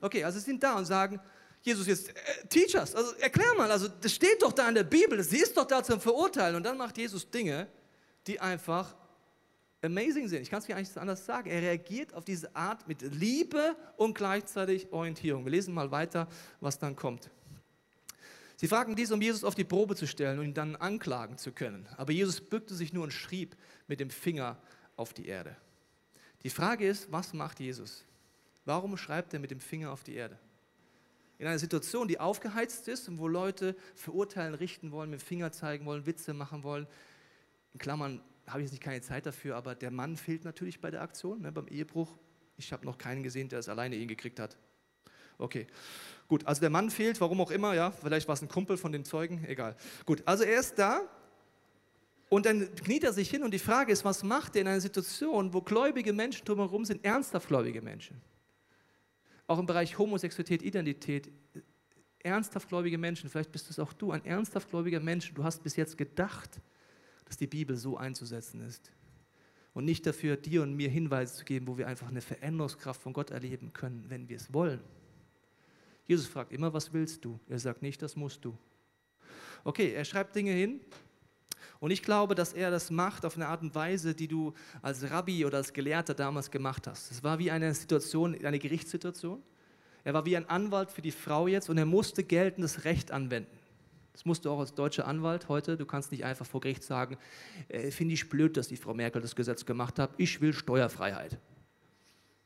Speaker 11: Okay, also sie sind da und sagen, Jesus, jetzt äh, teach us, also erklär mal, also das steht doch da in der Bibel, sie ist doch da zum Verurteilen und dann macht Jesus Dinge, die einfach amazing sind. Ich kann es mir eigentlich anders sagen. Er reagiert auf diese Art mit Liebe und gleichzeitig Orientierung. Wir lesen mal weiter, was dann kommt. Sie fragten dies, um Jesus auf die Probe zu stellen und ihn dann anklagen zu können. Aber Jesus bückte sich nur und schrieb mit dem Finger auf die Erde. Die Frage ist, was macht Jesus? Warum schreibt er mit dem Finger auf die Erde? In einer Situation, die aufgeheizt ist und wo Leute verurteilen, richten wollen, mit dem Finger zeigen wollen, Witze machen wollen. In Klammern habe ich jetzt nicht keine Zeit dafür, aber der Mann fehlt natürlich bei der Aktion, ne, beim Ehebruch. Ich habe noch keinen gesehen, der es alleine ihn gekriegt hat. Okay, gut, also der Mann fehlt, warum auch immer, ja, vielleicht war es ein Kumpel von den Zeugen, egal. Gut, also er ist da und dann kniet er sich hin und die Frage ist, was macht er in einer Situation, wo gläubige Menschen drumherum sind, ernsthaft gläubige Menschen? Auch im Bereich Homosexualität, Identität, ernsthaft gläubige Menschen, vielleicht bist es auch du, ein ernsthaft gläubiger Mensch, du hast bis jetzt gedacht, dass die Bibel so einzusetzen ist. Und nicht dafür, dir und mir Hinweise zu geben, wo wir einfach eine Veränderungskraft von Gott erleben können, wenn wir es wollen. Jesus fragt immer, was willst du? Er sagt nicht, das musst du. Okay, er schreibt Dinge hin. Und ich glaube, dass er das macht auf eine Art und Weise, die du als Rabbi oder als Gelehrter damals gemacht hast. Es war wie eine Situation, eine Gerichtssituation. Er war wie ein Anwalt für die Frau jetzt und er musste geltendes Recht anwenden. Das musst du auch als deutscher Anwalt heute. Du kannst nicht einfach vor Gericht sagen, äh, finde ich blöd, dass die Frau Merkel das Gesetz gemacht hat. Ich will Steuerfreiheit.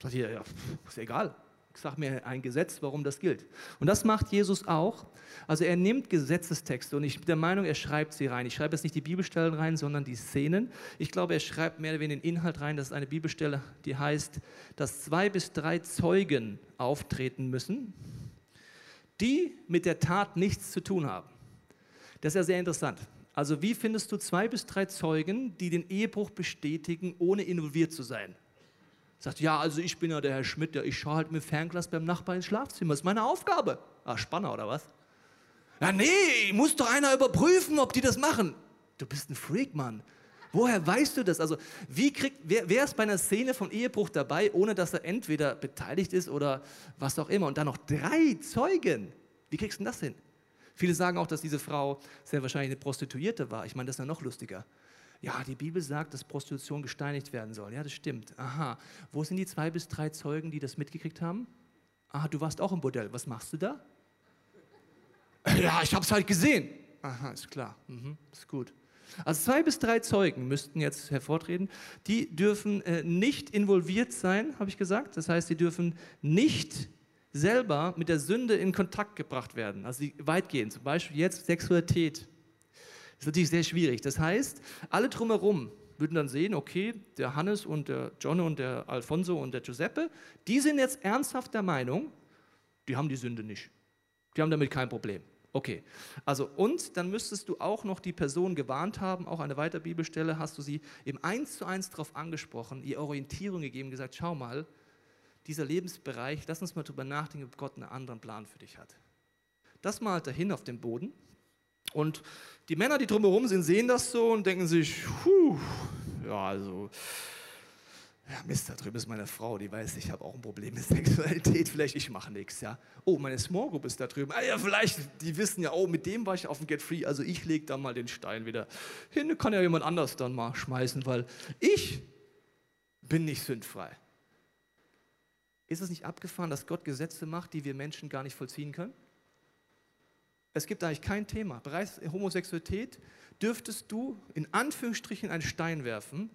Speaker 11: Sagt ihr, ja, ist egal sag mir ein Gesetz, warum das gilt. Und das macht Jesus auch. Also er nimmt Gesetzestexte und ich bin der Meinung, er schreibt sie rein. Ich schreibe jetzt nicht die Bibelstellen rein, sondern die Szenen. Ich glaube, er schreibt mehr oder weniger den Inhalt rein. Das ist eine Bibelstelle, die heißt, dass zwei bis drei Zeugen auftreten müssen, die mit der Tat nichts zu tun haben. Das ist ja sehr interessant. Also wie findest du zwei bis drei Zeugen, die den Ehebruch bestätigen, ohne involviert zu sein? Sagt, ja, also ich bin ja der Herr Schmidt, ja, ich schaue halt mit Fernglas beim Nachbarn ins Schlafzimmer. Das ist meine Aufgabe. Ah, Spanner oder was? Ja, nee, muss doch einer überprüfen, ob die das machen. Du bist ein Freak, Mann. Woher weißt du das? Also, wie kriegt, wer, wer ist bei einer Szene von Ehebruch dabei, ohne dass er entweder beteiligt ist oder was auch immer? Und dann noch drei Zeugen. Wie kriegst du denn das hin? Viele sagen auch, dass diese Frau sehr wahrscheinlich eine Prostituierte war. Ich meine, das ist ja noch lustiger. Ja, die Bibel sagt, dass Prostitution gesteinigt werden soll. Ja, das stimmt. Aha. Wo sind die zwei bis drei Zeugen, die das mitgekriegt haben? Aha, du warst auch im Bordell. Was machst du da? Ja, ich habe es halt gesehen. Aha, ist klar. Mhm, ist gut. Also zwei bis drei Zeugen müssten jetzt hervortreten. Die dürfen äh, nicht involviert sein, habe ich gesagt. Das heißt, sie dürfen nicht selber mit der Sünde in Kontakt gebracht werden. Also weitgehend. Zum Beispiel jetzt Sexualität. Das ist natürlich sehr schwierig. Das heißt, alle drumherum würden dann sehen, okay, der Hannes und der John und der Alfonso und der Giuseppe, die sind jetzt ernsthaft der Meinung, die haben die Sünde nicht. Die haben damit kein Problem. Okay, also und dann müsstest du auch noch die Person gewarnt haben, auch eine weitere Bibelstelle hast du sie im Eins zu Eins darauf angesprochen, ihr Orientierung gegeben, gesagt, schau mal, dieser Lebensbereich, lass uns mal drüber nachdenken, ob Gott einen anderen Plan für dich hat. Das malt dahin auf dem Boden und die Männer, die drumherum sind, sehen das so und denken sich, puh, ja, also ja, Mist, da drüben ist meine Frau, die weiß, ich habe auch ein Problem mit Sexualität, vielleicht ich mache nichts, ja. Oh, meine Small Group ist da drüben. Ah ja, vielleicht, die wissen ja, oh, mit dem war ich auf dem Get Free, also ich lege da mal den Stein wieder hin, kann ja jemand anders dann mal schmeißen, weil ich bin nicht sündfrei. Ist es nicht abgefahren, dass Gott Gesetze macht, die wir Menschen gar nicht vollziehen können? Es gibt eigentlich kein Thema. Bereits Homosexualität dürftest du in Anführungsstrichen einen Stein werfen,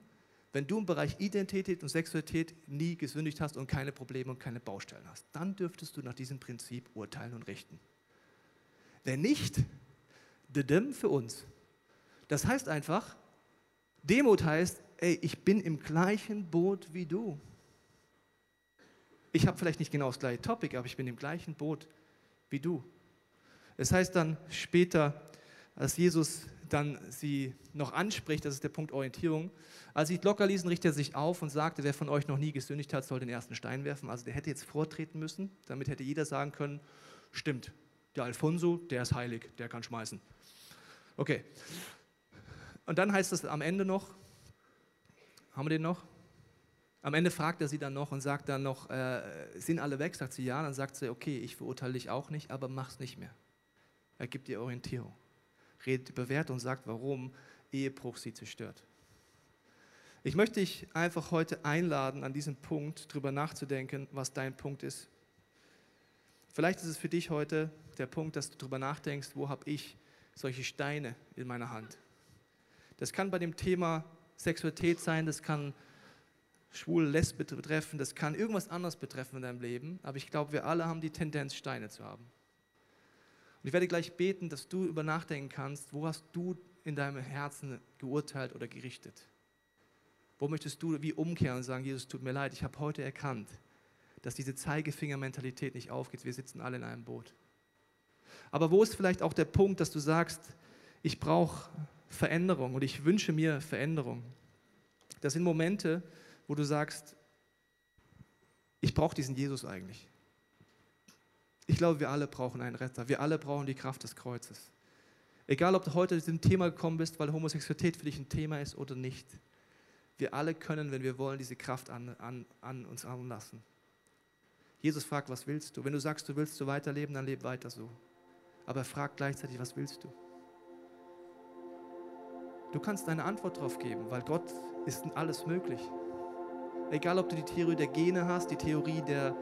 Speaker 11: wenn du im Bereich Identität und Sexualität nie gesündigt hast und keine Probleme und keine Baustellen hast, dann dürftest du nach diesem Prinzip urteilen und richten. Wenn nicht, dem für uns. Das heißt einfach, Demut heißt, ey, ich bin im gleichen Boot wie du. Ich habe vielleicht nicht genau das gleiche Topic, aber ich bin im gleichen Boot wie du. Es heißt dann später, als Jesus dann sie noch anspricht, das ist der Punkt Orientierung. Als sie locker ließen, richtet er sich auf und sagte, wer von euch noch nie gesündigt hat, soll den ersten Stein werfen. Also der hätte jetzt vortreten müssen, damit hätte jeder sagen können, stimmt, der Alfonso, der ist heilig, der kann schmeißen. Okay. Und dann heißt es am Ende noch, haben wir den noch? Am Ende fragt er sie dann noch und sagt dann noch, äh, sind alle weg? Sagt sie ja. Dann sagt sie, okay, ich verurteile dich auch nicht, aber mach's nicht mehr. Er gibt ihr Orientierung redet über Werte und sagt, warum Ehebruch sie zerstört. Ich möchte dich einfach heute einladen, an diesem Punkt drüber nachzudenken, was dein Punkt ist. Vielleicht ist es für dich heute der Punkt, dass du darüber nachdenkst, wo habe ich solche Steine in meiner Hand. Das kann bei dem Thema Sexualität sein, das kann schwule Lesbe betreffen, das kann irgendwas anderes betreffen in deinem Leben, aber ich glaube, wir alle haben die Tendenz, Steine zu haben. Und ich werde gleich beten, dass du über nachdenken kannst, wo hast du in deinem Herzen geurteilt oder gerichtet? Wo möchtest du wie umkehren und sagen, Jesus, tut mir leid, ich habe heute erkannt, dass diese Zeigefinger-Mentalität nicht aufgeht. Wir sitzen alle in einem Boot. Aber wo ist vielleicht auch der Punkt, dass du sagst, ich brauche Veränderung und ich wünsche mir Veränderung? Das sind Momente, wo du sagst, ich brauche diesen Jesus eigentlich. Ich glaube, wir alle brauchen einen Retter. Wir alle brauchen die Kraft des Kreuzes. Egal, ob du heute zu diesem Thema gekommen bist, weil Homosexualität für dich ein Thema ist oder nicht. Wir alle können, wenn wir wollen, diese Kraft an, an, an uns anlassen. Jesus fragt, was willst du? Wenn du sagst, du willst so weiterleben, dann leb weiter so. Aber er fragt gleichzeitig, was willst du? Du kannst eine Antwort darauf geben, weil Gott ist alles möglich. Egal, ob du die Theorie der Gene hast, die Theorie der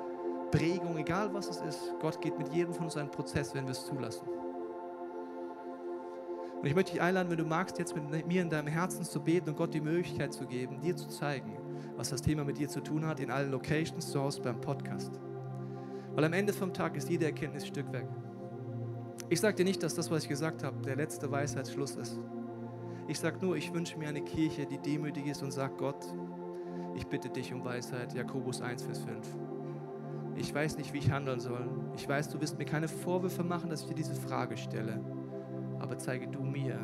Speaker 11: Prägung, egal was es ist. Gott geht mit jedem von uns einen Prozess, wenn wir es zulassen. Und ich möchte dich einladen, wenn du magst, jetzt mit mir in deinem Herzen zu beten und Gott die Möglichkeit zu geben, dir zu zeigen, was das Thema mit dir zu tun hat, in allen Locations, zu Hause beim Podcast. Weil am Ende vom Tag ist jede Erkenntnis Stück weg. Ich sage dir nicht, dass das, was ich gesagt habe, der letzte Weisheitsschluss ist. Ich sage nur, ich wünsche mir eine Kirche, die demütig ist und sagt, Gott, ich bitte dich um Weisheit. Jakobus 1, Vers 5 ich weiß nicht, wie ich handeln soll. Ich weiß, du wirst mir keine Vorwürfe machen, dass ich dir diese Frage stelle. aber zeige du mir,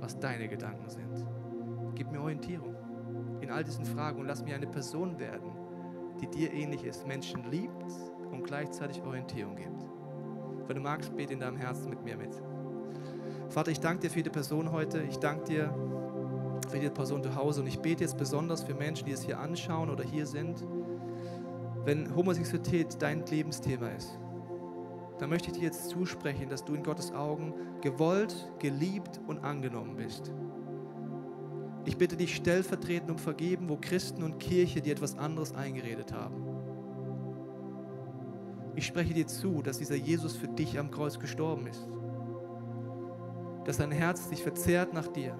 Speaker 11: was deine Gedanken sind. Gib mir Orientierung in all diesen Fragen und lass mich eine Person werden, die dir ähnlich ist, Menschen liebt und gleichzeitig Orientierung gibt. Wenn du magst, bete in deinem Herzen mit mir mit. Vater, ich danke dir für jede Person heute. Ich danke dir für jede Person zu Hause und ich bete jetzt besonders für Menschen, die es hier anschauen oder hier sind. Wenn Homosexualität dein Lebensthema ist, dann möchte ich dir jetzt zusprechen, dass du in Gottes Augen gewollt, geliebt und angenommen bist. Ich bitte dich stellvertretend um Vergeben, wo Christen und Kirche dir etwas anderes eingeredet haben. Ich spreche dir zu, dass dieser Jesus für dich am Kreuz gestorben ist. Dass sein Herz sich verzehrt nach dir.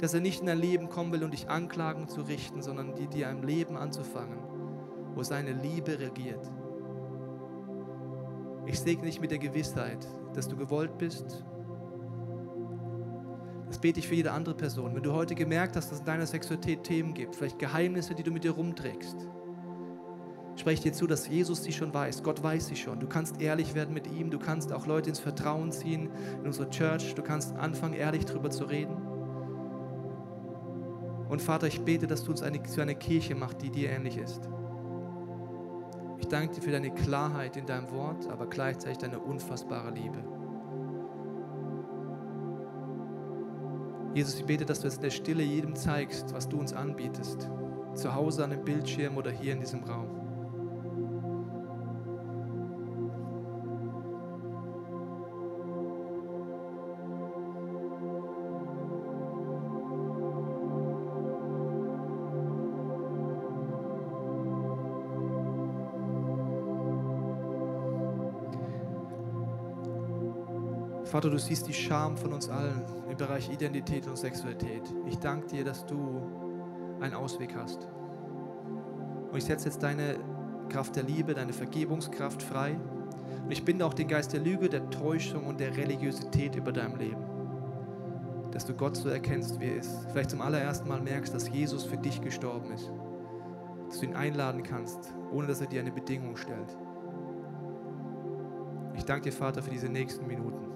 Speaker 11: Dass er nicht in dein Leben kommen will, um dich anklagen zu richten, sondern dir ein Leben anzufangen, wo seine Liebe regiert. Ich segne dich mit der Gewissheit, dass du gewollt bist das bete ich für jede andere Person. Wenn du heute gemerkt hast, dass es in deiner Sexualität Themen gibt, vielleicht Geheimnisse, die du mit dir rumträgst, spreche dir zu, dass Jesus sie schon weiß. Gott weiß sie schon. Du kannst ehrlich werden mit ihm. Du kannst auch Leute ins Vertrauen ziehen in unsere Church. Du kannst anfangen, ehrlich darüber zu reden. Und Vater, ich bete, dass du uns eine, zu einer Kirche machst, die dir ähnlich ist. Ich danke dir für deine Klarheit in deinem Wort, aber gleichzeitig deine unfassbare Liebe. Jesus, ich bete, dass du es in der Stille jedem zeigst, was du uns anbietest. Zu Hause an dem Bildschirm oder hier in diesem Raum. Vater, du siehst die Scham von uns allen im Bereich Identität und Sexualität. Ich danke dir, dass du einen Ausweg hast. Und ich setze jetzt deine Kraft der Liebe, deine Vergebungskraft frei. Und ich binde auch den Geist der Lüge, der Täuschung und der Religiosität über deinem Leben. Dass du Gott so erkennst, wie er ist. Vielleicht zum allerersten Mal merkst, dass Jesus für dich gestorben ist. Dass du ihn einladen kannst, ohne dass er dir eine Bedingung stellt. Ich danke dir, Vater, für diese nächsten Minuten.